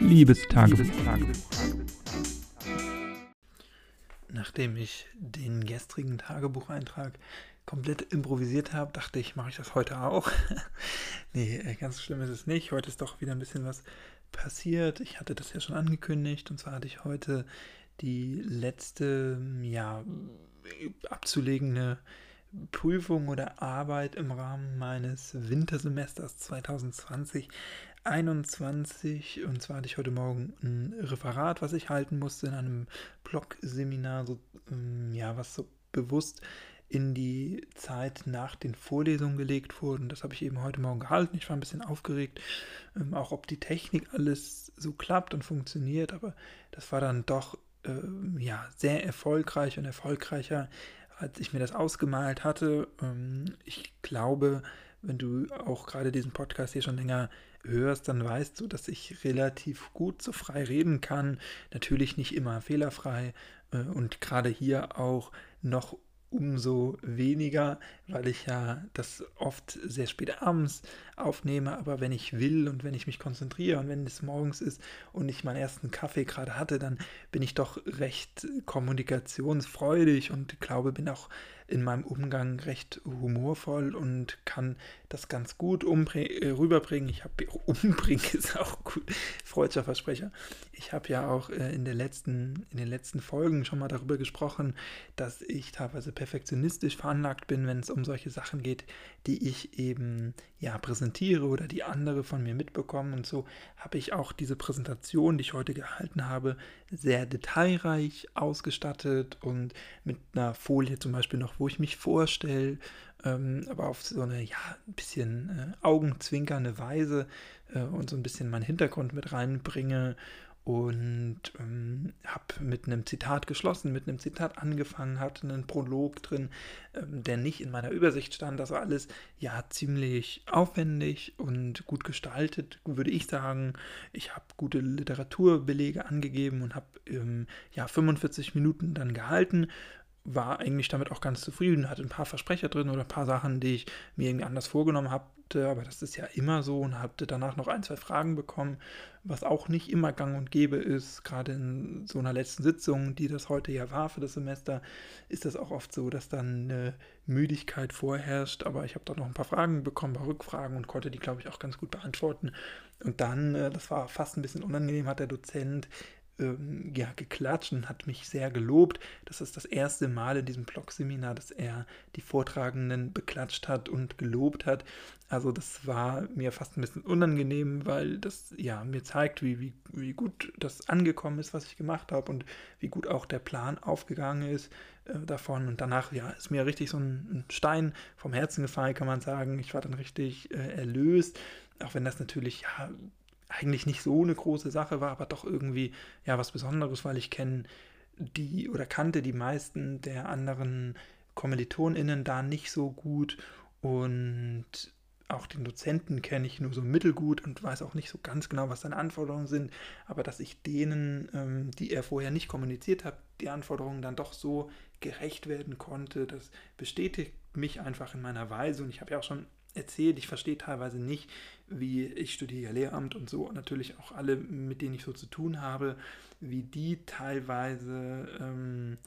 Liebestagebuch. Nachdem ich den gestrigen Tagebucheintrag komplett improvisiert habe, dachte ich, mache ich das heute auch. nee, äh, ganz schlimm ist es nicht. Heute ist doch wieder ein bisschen was passiert. Ich hatte das ja schon angekündigt und zwar hatte ich heute die letzte, ja, abzulegende Prüfung oder Arbeit im Rahmen meines Wintersemesters 2020 21 und zwar hatte ich heute Morgen ein Referat, was ich halten musste in einem Blog-Seminar, so, ähm, ja, was so bewusst in die Zeit nach den Vorlesungen gelegt wurde. Und das habe ich eben heute Morgen gehalten. Ich war ein bisschen aufgeregt, ähm, auch ob die Technik alles so klappt und funktioniert, aber das war dann doch ähm, ja, sehr erfolgreich und erfolgreicher, als ich mir das ausgemalt hatte. Ähm, ich glaube, wenn du auch gerade diesen Podcast hier schon länger hörst, dann weißt du, dass ich relativ gut so frei reden kann. Natürlich nicht immer fehlerfrei äh, und gerade hier auch noch umso weniger, weil ich ja das oft sehr spät abends aufnehme, aber wenn ich will und wenn ich mich konzentriere und wenn es morgens ist und ich meinen ersten Kaffee gerade hatte, dann bin ich doch recht kommunikationsfreudig und glaube, bin auch in meinem Umgang recht humorvoll und kann das ganz gut äh, rüberbringen. Ich habe umbringen ist auch gut, freudscher Versprecher. Ich habe ja auch äh, in, der letzten, in den letzten Folgen schon mal darüber gesprochen, dass ich teilweise perfektionistisch veranlagt bin, wenn es um solche Sachen geht, die ich eben ja präsentiere oder die andere von mir mitbekommen. Und so habe ich auch diese Präsentation, die ich heute gehalten habe, sehr detailreich ausgestattet und mit einer Folie zum Beispiel noch, wo ich mich vorstelle, ähm, aber auf so eine, ja, ein bisschen äh, augenzwinkernde Weise äh, und so ein bisschen meinen Hintergrund mit reinbringe und ähm, habe mit einem Zitat geschlossen, mit einem Zitat angefangen, hatte einen Prolog drin, ähm, der nicht in meiner Übersicht stand. Das war alles ja ziemlich aufwendig und gut gestaltet, würde ich sagen. Ich habe gute Literaturbelege angegeben und habe ähm, ja 45 Minuten dann gehalten war eigentlich damit auch ganz zufrieden, hatte ein paar Versprecher drin oder ein paar Sachen, die ich mir irgendwie anders vorgenommen hatte, aber das ist ja immer so und hatte danach noch ein, zwei Fragen bekommen, was auch nicht immer gang und gäbe ist, gerade in so einer letzten Sitzung, die das heute ja war für das Semester, ist das auch oft so, dass dann eine Müdigkeit vorherrscht, aber ich habe da noch ein paar Fragen bekommen, ein paar Rückfragen und konnte die, glaube ich, auch ganz gut beantworten. Und dann, äh, das war fast ein bisschen unangenehm, hat der Dozent ähm, ja, geklatscht und hat mich sehr gelobt. Das ist das erste Mal in diesem Blog-Seminar, dass er die Vortragenden beklatscht hat und gelobt hat. Also das war mir fast ein bisschen unangenehm, weil das ja mir zeigt, wie, wie, wie gut das angekommen ist, was ich gemacht habe und wie gut auch der Plan aufgegangen ist äh, davon. Und danach ja, ist mir richtig so ein, ein, Stein vom Herzen gefallen, kann man sagen. Ich war dann richtig äh, erlöst, auch wenn das natürlich ja eigentlich nicht so eine große Sache war, aber doch irgendwie ja was Besonderes, weil ich kenne die oder kannte die meisten der anderen KommilitonInnen da nicht so gut und auch den Dozenten kenne ich nur so mittelgut und weiß auch nicht so ganz genau, was seine Anforderungen sind, aber dass ich denen, ähm, die er vorher nicht kommuniziert hat, die Anforderungen dann doch so gerecht werden konnte, das bestätigt mich einfach in meiner Weise. Und ich habe ja auch schon erzählt. Ich verstehe teilweise nicht, wie ich studiere Lehramt und so, und natürlich auch alle, mit denen ich so zu tun habe, wie die teilweise ähm,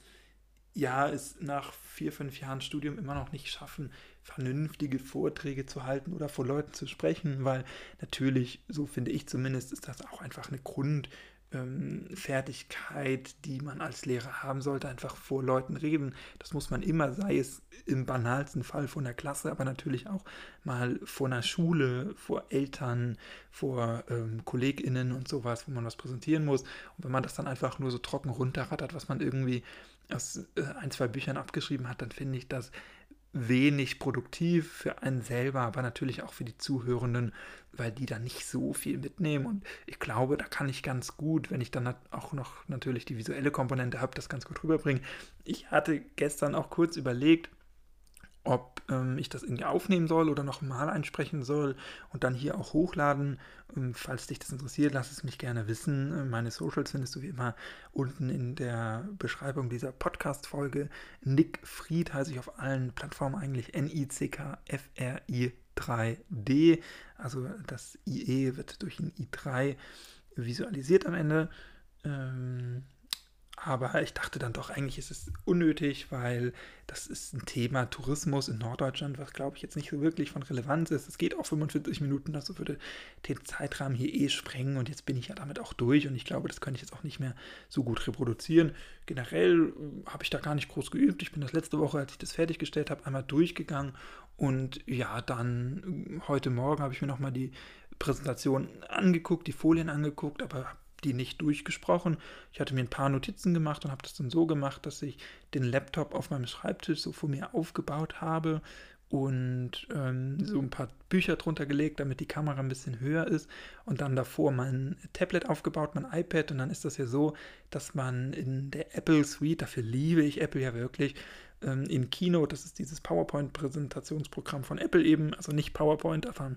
ja es nach vier, fünf Jahren Studium immer noch nicht schaffen, vernünftige Vorträge zu halten oder vor Leuten zu sprechen, weil natürlich, so finde ich zumindest, ist das auch einfach eine Grund, ähm, Fertigkeit, die man als Lehrer haben sollte, einfach vor Leuten reden. Das muss man immer, sei es im banalsten Fall vor einer Klasse, aber natürlich auch mal vor einer Schule, vor Eltern, vor ähm, KollegInnen und sowas, wo man was präsentieren muss. Und wenn man das dann einfach nur so trocken runterrattert, was man irgendwie aus äh, ein, zwei Büchern abgeschrieben hat, dann finde ich das wenig produktiv für einen selber, aber natürlich auch für die Zuhörenden, weil die da nicht so viel mitnehmen. Und ich glaube, da kann ich ganz gut, wenn ich dann auch noch natürlich die visuelle Komponente habe, das ganz gut rüberbringen. Ich hatte gestern auch kurz überlegt, ob ähm, ich das irgendwie aufnehmen soll oder nochmal einsprechen soll und dann hier auch hochladen. Ähm, falls dich das interessiert, lass es mich gerne wissen. Äh, meine Socials findest du wie immer unten in der Beschreibung dieser Podcast-Folge. Nick Fried heiße ich auf allen Plattformen eigentlich N-I-C-K-F-R-I 3D. Also das IE wird durch ein I3 visualisiert am Ende. Ähm, aber ich dachte dann doch, eigentlich ist es unnötig, weil das ist ein Thema Tourismus in Norddeutschland, was glaube ich jetzt nicht so wirklich von Relevanz ist. Es geht auch 45 Minuten, das würde den Zeitrahmen hier eh sprengen und jetzt bin ich ja damit auch durch und ich glaube, das könnte ich jetzt auch nicht mehr so gut reproduzieren. Generell äh, habe ich da gar nicht groß geübt. Ich bin das letzte Woche, als ich das fertiggestellt habe, einmal durchgegangen und ja, dann äh, heute Morgen habe ich mir nochmal die Präsentation angeguckt, die Folien angeguckt, aber habe die nicht durchgesprochen. Ich hatte mir ein paar Notizen gemacht und habe das dann so gemacht, dass ich den Laptop auf meinem Schreibtisch so vor mir aufgebaut habe und ähm, so ein paar Bücher drunter gelegt, damit die Kamera ein bisschen höher ist und dann davor mein Tablet aufgebaut, mein iPad und dann ist das ja so, dass man in der Apple Suite, dafür liebe ich Apple ja wirklich, ähm, in Keynote, das ist dieses PowerPoint-Präsentationsprogramm von Apple eben, also nicht PowerPoint, aber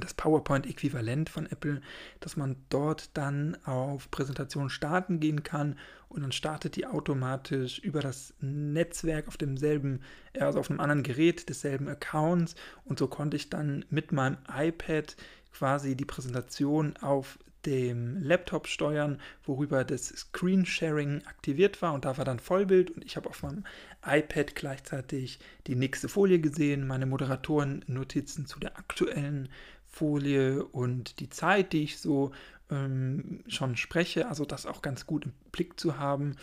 das PowerPoint-Äquivalent von Apple, dass man dort dann auf Präsentation starten gehen kann und dann startet die automatisch über das Netzwerk auf demselben, also auf einem anderen Gerät desselben Accounts. Und so konnte ich dann mit meinem iPad quasi die Präsentation auf dem Laptop steuern, worüber das Screen Sharing aktiviert war. Und da war dann Vollbild und ich habe auf meinem iPad gleichzeitig die nächste Folie gesehen, meine Moderatoren-Notizen zu der aktuellen Folie und die Zeit, die ich so ähm, schon spreche, also das auch ganz gut im Blick zu haben.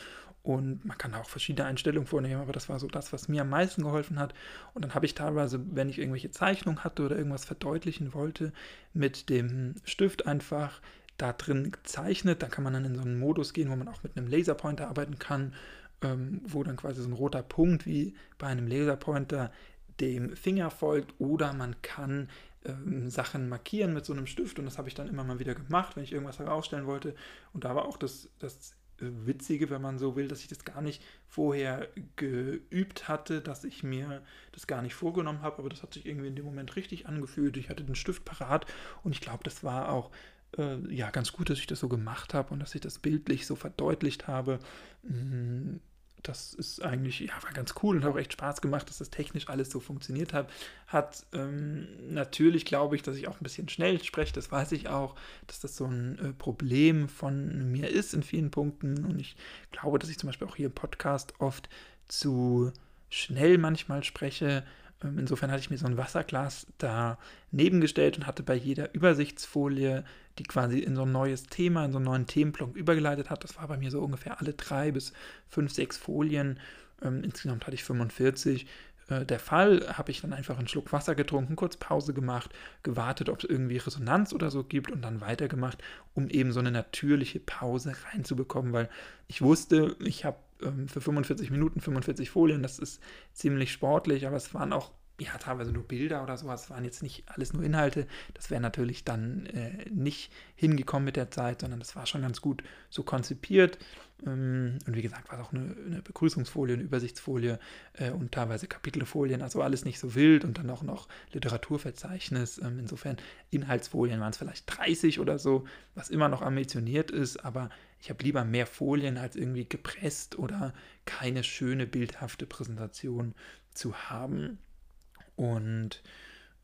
Und man kann auch verschiedene Einstellungen vornehmen, aber das war so das, was mir am meisten geholfen hat. Und dann habe ich teilweise, wenn ich irgendwelche Zeichnungen hatte oder irgendwas verdeutlichen wollte, mit dem Stift einfach da drin gezeichnet. Da kann man dann in so einen Modus gehen, wo man auch mit einem Laserpointer arbeiten kann, ähm, wo dann quasi so ein roter Punkt wie bei einem Laserpointer dem Finger folgt. Oder man kann ähm, Sachen markieren mit so einem Stift und das habe ich dann immer mal wieder gemacht, wenn ich irgendwas herausstellen wollte. Und da war auch das, das Witzige, wenn man so will, dass ich das gar nicht vorher geübt hatte, dass ich mir das gar nicht vorgenommen habe, aber das hat sich irgendwie in dem Moment richtig angefühlt. Ich hatte den Stift parat und ich glaube, das war auch äh, ja ganz gut, dass ich das so gemacht habe und dass ich das bildlich so verdeutlicht habe. Mhm das ist eigentlich, ja, war ganz cool und hat auch echt Spaß gemacht, dass das technisch alles so funktioniert hat. Hat ähm, natürlich glaube ich, dass ich auch ein bisschen schnell spreche, das weiß ich auch, dass das so ein äh, Problem von mir ist in vielen Punkten. Und ich glaube, dass ich zum Beispiel auch hier im Podcast oft zu schnell manchmal spreche. Ähm, insofern hatte ich mir so ein Wasserglas daneben gestellt und hatte bei jeder Übersichtsfolie die quasi in so ein neues Thema, in so einen neuen Themenblock übergeleitet hat. Das war bei mir so ungefähr alle drei bis fünf, sechs Folien. Ähm, insgesamt hatte ich 45. Äh, der Fall habe ich dann einfach einen Schluck Wasser getrunken, kurz Pause gemacht, gewartet, ob es irgendwie Resonanz oder so gibt und dann weitergemacht, um eben so eine natürliche Pause reinzubekommen, weil ich wusste, ich habe ähm, für 45 Minuten 45 Folien, das ist ziemlich sportlich, aber es waren auch ja, teilweise nur Bilder oder sowas, waren jetzt nicht alles nur Inhalte. Das wäre natürlich dann äh, nicht hingekommen mit der Zeit, sondern das war schon ganz gut so konzipiert. Ähm, und wie gesagt, war es auch eine, eine, Begrüßungsfolie, eine Übersichtsfolie äh, und teilweise Kapitelfolien, also alles nicht so wild und dann auch noch Literaturverzeichnis. Ähm, insofern Inhaltsfolien waren es vielleicht 30 oder so, was immer noch ambitioniert ist, aber ich habe lieber mehr Folien als irgendwie gepresst oder keine schöne bildhafte Präsentation zu haben. Und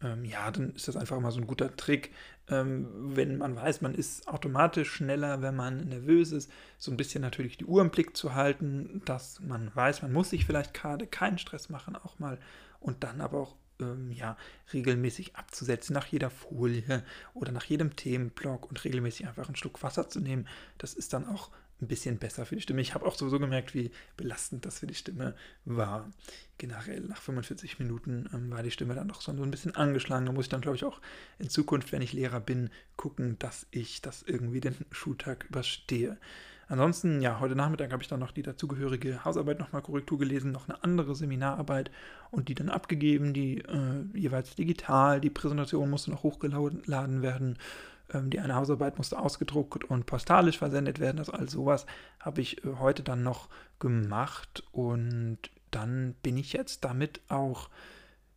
ähm, ja, dann ist das einfach immer so ein guter Trick, ähm, wenn man weiß, man ist automatisch schneller, wenn man nervös ist, so ein bisschen natürlich die Uhr im Blick zu halten, dass man weiß, man muss sich vielleicht gerade keinen Stress machen, auch mal und dann aber auch ähm, ja, regelmäßig abzusetzen nach jeder Folie oder nach jedem Themenblock und regelmäßig einfach einen Schluck Wasser zu nehmen. Das ist dann auch ein bisschen besser für die Stimme. Ich habe auch sowieso gemerkt, wie belastend das für die Stimme war. Generell nach 45 Minuten ähm, war die Stimme dann doch so ein bisschen angeschlagen. Da muss ich dann, glaube ich, auch in Zukunft, wenn ich Lehrer bin, gucken, dass ich das irgendwie den Schultag überstehe. Ansonsten, ja, heute Nachmittag habe ich dann noch die dazugehörige Hausarbeit nochmal Korrektur gelesen, noch eine andere Seminararbeit und die dann abgegeben, die äh, jeweils digital. Die Präsentation musste noch hochgeladen werden. Ähm, die eine Hausarbeit musste ausgedruckt und postalisch versendet werden. Also all sowas habe ich äh, heute dann noch gemacht und dann bin ich jetzt damit auch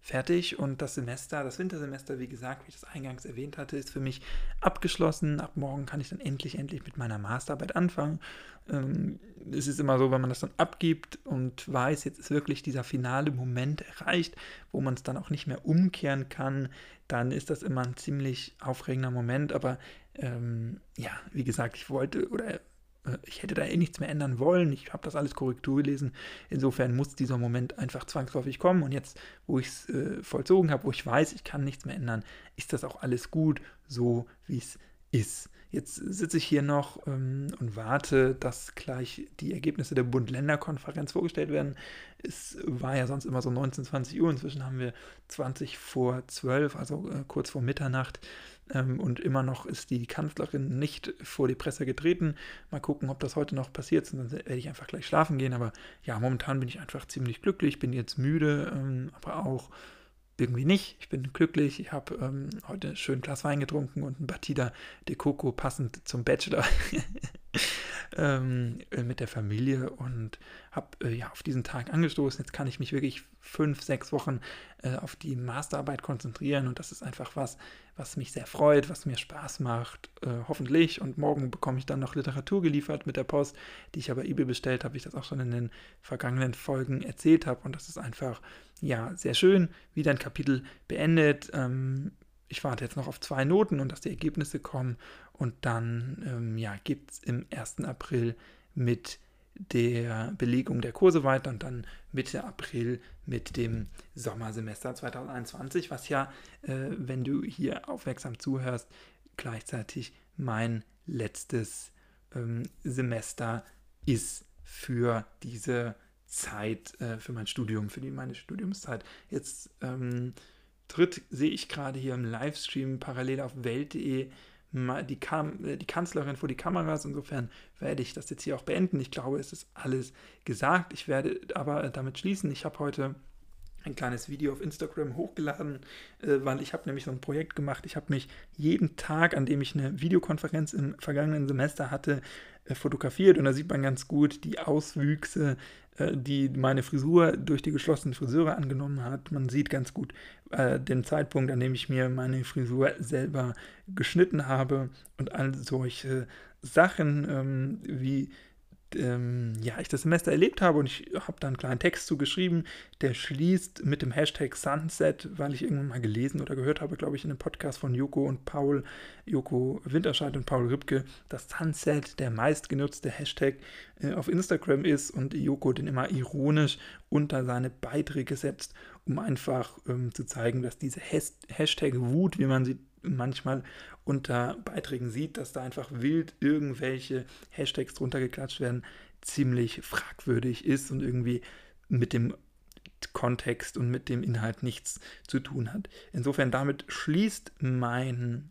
fertig und das Semester, das Wintersemester, wie gesagt, wie ich das eingangs erwähnt hatte, ist für mich abgeschlossen. Ab morgen kann ich dann endlich, endlich mit meiner Masterarbeit anfangen. Ähm, es ist immer so, wenn man das dann abgibt und weiß, jetzt ist wirklich dieser finale Moment erreicht, wo man es dann auch nicht mehr umkehren kann, dann ist das immer ein ziemlich aufregender Moment. Aber ähm, ja, wie gesagt, ich wollte oder ich hätte da eh nichts mehr ändern wollen. Ich habe das alles Korrektur gelesen. Insofern muss dieser Moment einfach zwangsläufig kommen. Und jetzt, wo ich es äh, vollzogen habe, wo ich weiß, ich kann nichts mehr ändern, ist das auch alles gut, so wie es ist. Jetzt sitze ich hier noch ähm, und warte, dass gleich die Ergebnisse der Bund-Länder-Konferenz vorgestellt werden. Es war ja sonst immer so 19, 20 Uhr. Inzwischen haben wir 20 vor 12, also äh, kurz vor Mitternacht. Ähm, und immer noch ist die Kanzlerin nicht vor die Presse getreten. Mal gucken, ob das heute noch passiert. Sonst werde ich einfach gleich schlafen gehen. Aber ja, momentan bin ich einfach ziemlich glücklich. Bin jetzt müde, ähm, aber auch irgendwie nicht. Ich bin glücklich. Ich habe ähm, heute schön Glas Wein getrunken und ein Batida de Coco passend zum Bachelor ähm, äh, mit der Familie und habe äh, ja auf diesen Tag angestoßen. Jetzt kann ich mich wirklich fünf, sechs Wochen äh, auf die Masterarbeit konzentrieren und das ist einfach was, was mich sehr freut, was mir Spaß macht, äh, hoffentlich. Und morgen bekomme ich dann noch Literatur geliefert mit der Post, die ich aber eBay bestellt habe, ich das auch schon in den vergangenen Folgen erzählt habe. Und das ist einfach, ja, sehr schön, wie ein Kapitel beendet. Ähm, ich warte jetzt noch auf zwei Noten und dass die Ergebnisse kommen. Und dann ähm, ja, gibt es im 1. April mit der Belegung der Kurse weiter und dann Mitte April mit dem Sommersemester 2021, was ja, äh, wenn du hier aufmerksam zuhörst, gleichzeitig mein letztes ähm, Semester ist für diese Zeit, äh, für mein Studium, für die, meine Studiumszeit. Jetzt ähm, tritt, sehe ich gerade hier im Livestream parallel auf welt.de die, Kam äh, die Kanzlerin vor die Kameras. Insofern werde ich das jetzt hier auch beenden. Ich glaube, es ist alles gesagt. Ich werde aber damit schließen. Ich habe heute ein kleines Video auf Instagram hochgeladen, äh, weil ich habe nämlich so ein Projekt gemacht. Ich habe mich jeden Tag, an dem ich eine Videokonferenz im vergangenen Semester hatte, äh, fotografiert und da sieht man ganz gut die Auswüchse, die meine Frisur durch die geschlossenen Friseure angenommen hat. Man sieht ganz gut äh, den Zeitpunkt, an dem ich mir meine Frisur selber geschnitten habe und all solche Sachen ähm, wie ähm, ja, ich das Semester erlebt habe und ich habe da einen kleinen Text zugeschrieben, der schließt mit dem Hashtag Sunset, weil ich irgendwann mal gelesen oder gehört habe, glaube ich, in einem Podcast von Joko und Paul, Joko Winterscheid und Paul Rübke, dass Sunset der meistgenutzte Hashtag äh, auf Instagram ist und Joko den immer ironisch unter seine Beiträge setzt, um einfach ähm, zu zeigen, dass diese Has Hashtag Wut, wie man sie manchmal unter Beiträgen sieht, dass da einfach wild irgendwelche Hashtags drunter geklatscht werden, ziemlich fragwürdig ist und irgendwie mit dem Kontext und mit dem Inhalt nichts zu tun hat. Insofern damit schließt mein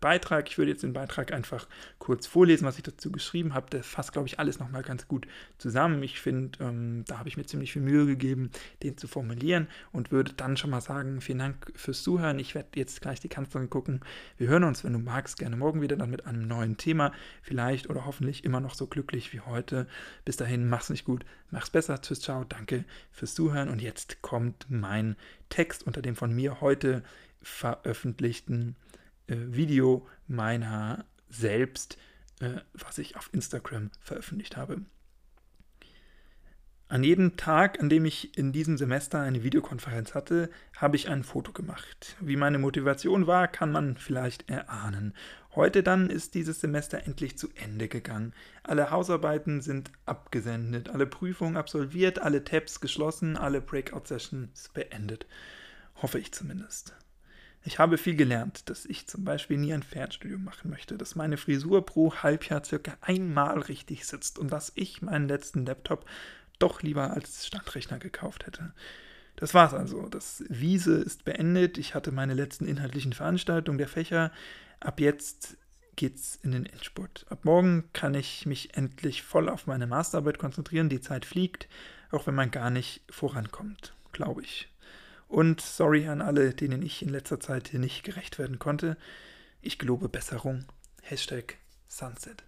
Beitrag. Ich würde jetzt den Beitrag einfach kurz vorlesen, was ich dazu geschrieben habe. Der fasst, glaube ich, alles nochmal ganz gut zusammen. Ich finde, ähm, da habe ich mir ziemlich viel Mühe gegeben, den zu formulieren und würde dann schon mal sagen, vielen Dank fürs Zuhören. Ich werde jetzt gleich die Kanzlerin gucken. Wir hören uns, wenn du magst, gerne morgen wieder dann mit einem neuen Thema. Vielleicht oder hoffentlich immer noch so glücklich wie heute. Bis dahin, mach's nicht gut, mach's besser. Tschüss, ciao, danke fürs Zuhören. Und jetzt kommt mein Text unter dem von mir heute veröffentlichten äh, Video meiner selbst, äh, was ich auf Instagram veröffentlicht habe. An jedem Tag, an dem ich in diesem Semester eine Videokonferenz hatte, habe ich ein Foto gemacht. Wie meine Motivation war, kann man vielleicht erahnen. Heute dann ist dieses Semester endlich zu Ende gegangen. Alle Hausarbeiten sind abgesendet, alle Prüfungen absolviert, alle Tabs geschlossen, alle Breakout-Sessions beendet. Hoffe ich zumindest. Ich habe viel gelernt, dass ich zum Beispiel nie ein Fernstudium machen möchte, dass meine Frisur pro Halbjahr circa einmal richtig sitzt und dass ich meinen letzten Laptop doch lieber als Standrechner gekauft hätte. Das war's also. Das Wiese ist beendet. Ich hatte meine letzten inhaltlichen Veranstaltungen der Fächer. Ab jetzt geht's in den Endspurt. Ab morgen kann ich mich endlich voll auf meine Masterarbeit konzentrieren. Die Zeit fliegt, auch wenn man gar nicht vorankommt, glaube ich. Und sorry an alle, denen ich in letzter Zeit hier nicht gerecht werden konnte. Ich gelobe Besserung. Hashtag Sunset.